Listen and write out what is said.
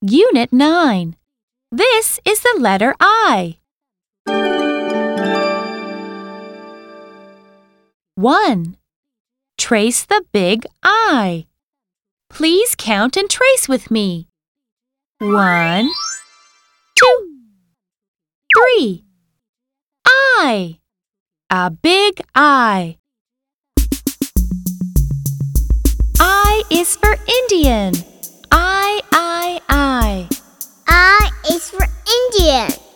Unit 9. This is the letter I. 1. Trace the big I. Please count and trace with me. 1, 2, 3. I. A big I. I is for Indian. For Indian.